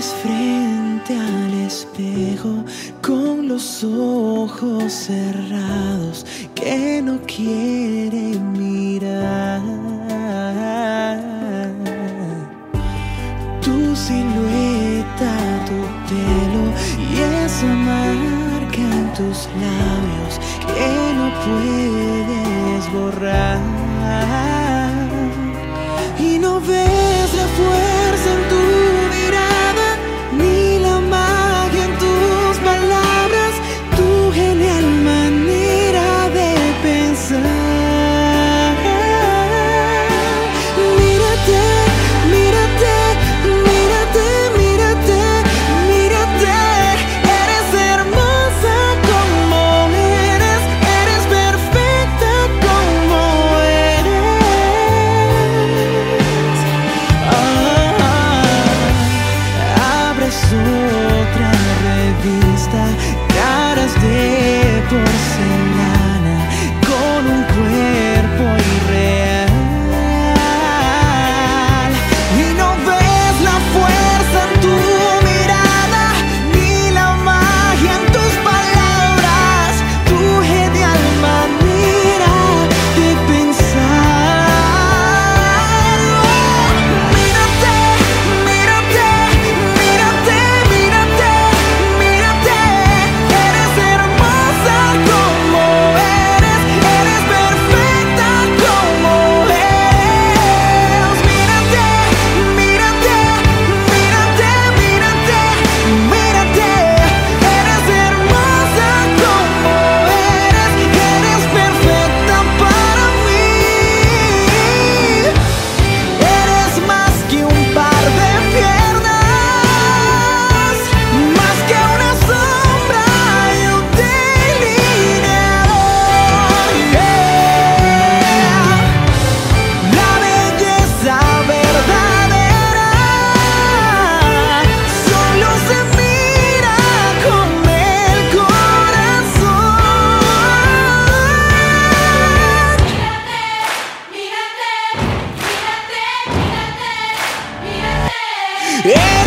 Vives frente al espejo con los ojos cerrados que no quieren mirar. Tu silueta, tu pelo y esa marca en tus labios que no puedes borrar. Yeah!